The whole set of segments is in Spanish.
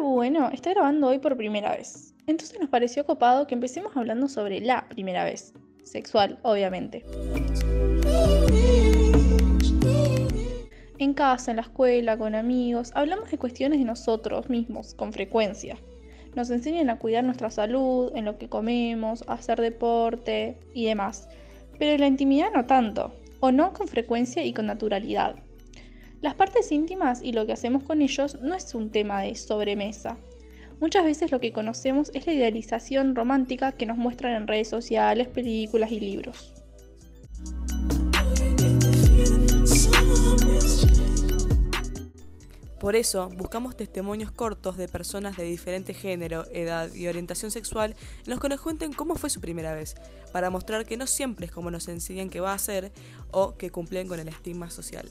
bueno, está grabando hoy por primera vez. Entonces nos pareció copado que empecemos hablando sobre la primera vez. Sexual, obviamente. En casa, en la escuela, con amigos, hablamos de cuestiones de nosotros mismos, con frecuencia. Nos enseñan a cuidar nuestra salud, en lo que comemos, a hacer deporte y demás. Pero en la intimidad no tanto, o no con frecuencia y con naturalidad. Las partes íntimas y lo que hacemos con ellos no es un tema de sobremesa. Muchas veces lo que conocemos es la idealización romántica que nos muestran en redes sociales, películas y libros. Por eso, buscamos testimonios cortos de personas de diferente género, edad y orientación sexual en los que nos cuenten cómo fue su primera vez, para mostrar que no siempre es como nos enseñan que va a ser o que cumplen con el estigma social.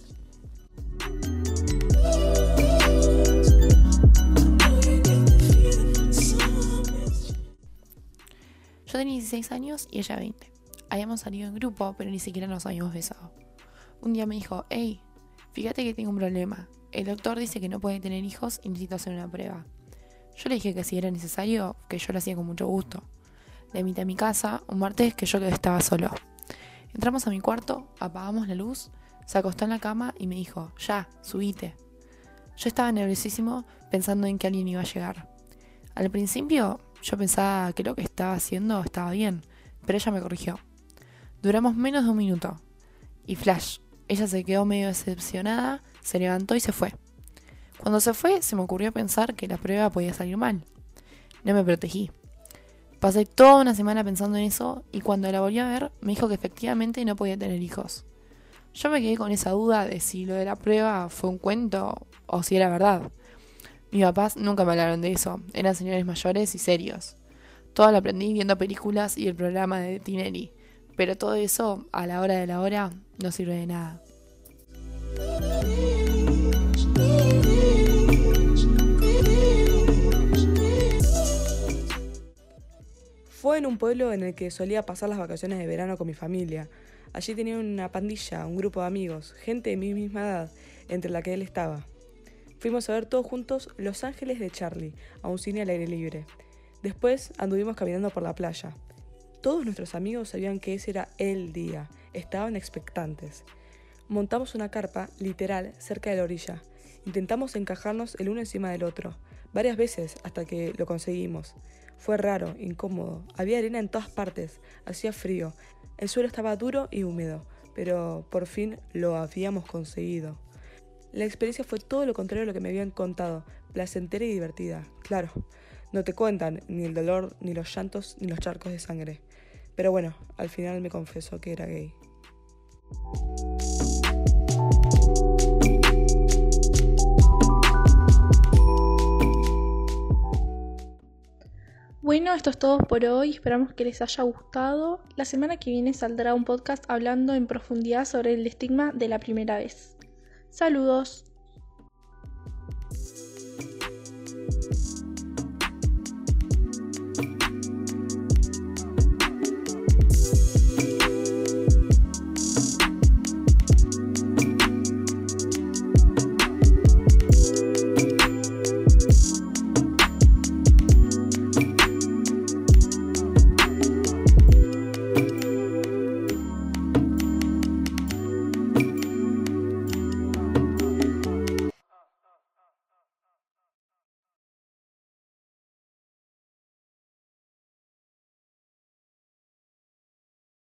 Yo tenía 16 años y ella 20. Habíamos salido en grupo, pero ni siquiera nos habíamos besado. Un día me dijo, hey, fíjate que tengo un problema. El doctor dice que no puede tener hijos y necesito hacer una prueba. Yo le dije que si era necesario, que yo lo hacía con mucho gusto. Le invité a mi casa un martes que yo estaba solo. Entramos a mi cuarto, apagamos la luz, se acostó en la cama y me dijo, ya, subite. Yo estaba nerviosísimo pensando en que alguien iba a llegar. Al principio yo pensaba que lo que estaba haciendo estaba bien, pero ella me corrigió. Duramos menos de un minuto. Y flash, ella se quedó medio decepcionada se levantó y se fue. Cuando se fue, se me ocurrió pensar que la prueba podía salir mal. No me protegí. Pasé toda una semana pensando en eso y cuando la volví a ver me dijo que efectivamente no podía tener hijos. Yo me quedé con esa duda de si lo de la prueba fue un cuento o si era verdad. Mis papás nunca me hablaron de eso, eran señores mayores y serios. Todo lo aprendí viendo películas y el programa de Tinelli, pero todo eso, a la hora de la hora, no sirve de nada. Fue en un pueblo en el que solía pasar las vacaciones de verano con mi familia. Allí tenía una pandilla, un grupo de amigos, gente de mi misma edad, entre la que él estaba. Fuimos a ver todos juntos Los Ángeles de Charlie, a un cine al aire libre. Después anduvimos caminando por la playa. Todos nuestros amigos sabían que ese era el día, estaban expectantes. Montamos una carpa, literal, cerca de la orilla. Intentamos encajarnos el uno encima del otro, varias veces hasta que lo conseguimos. Fue raro, incómodo, había arena en todas partes, hacía frío, el suelo estaba duro y húmedo, pero por fin lo habíamos conseguido. La experiencia fue todo lo contrario a lo que me habían contado, placentera y divertida, claro. No te cuentan ni el dolor, ni los llantos, ni los charcos de sangre. Pero bueno, al final me confesó que era gay. Bueno, esto es todo por hoy. Esperamos que les haya gustado. La semana que viene saldrá un podcast hablando en profundidad sobre el estigma de la primera vez. Saludos.